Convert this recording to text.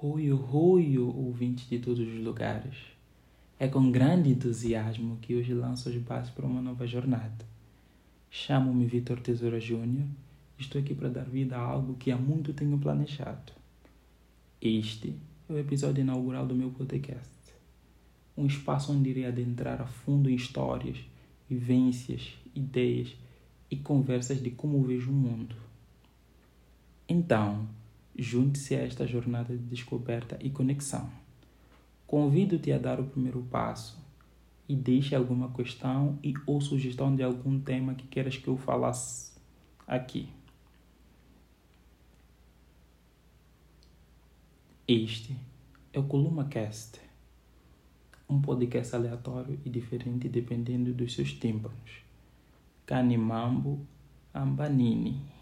Roio, roio, ouvinte de todos os lugares. É com grande entusiasmo que hoje lanço as bases para uma nova jornada. Chamo-me Vitor Tesoura Júnior e estou aqui para dar vida a algo que há muito tenho planejado. Este é o episódio inaugural do meu podcast. Um espaço onde irei adentrar a fundo em histórias, vivências, ideias e conversas de como vejo o mundo. Então, Junte-se a esta jornada de descoberta e conexão. Convido-te a dar o primeiro passo e deixe alguma questão e ou sugestão de algum tema que queiras que eu falasse aqui. Este é o Columa Cast, um podcast aleatório e diferente dependendo dos seus tímpanos. Canimambo Ambanini.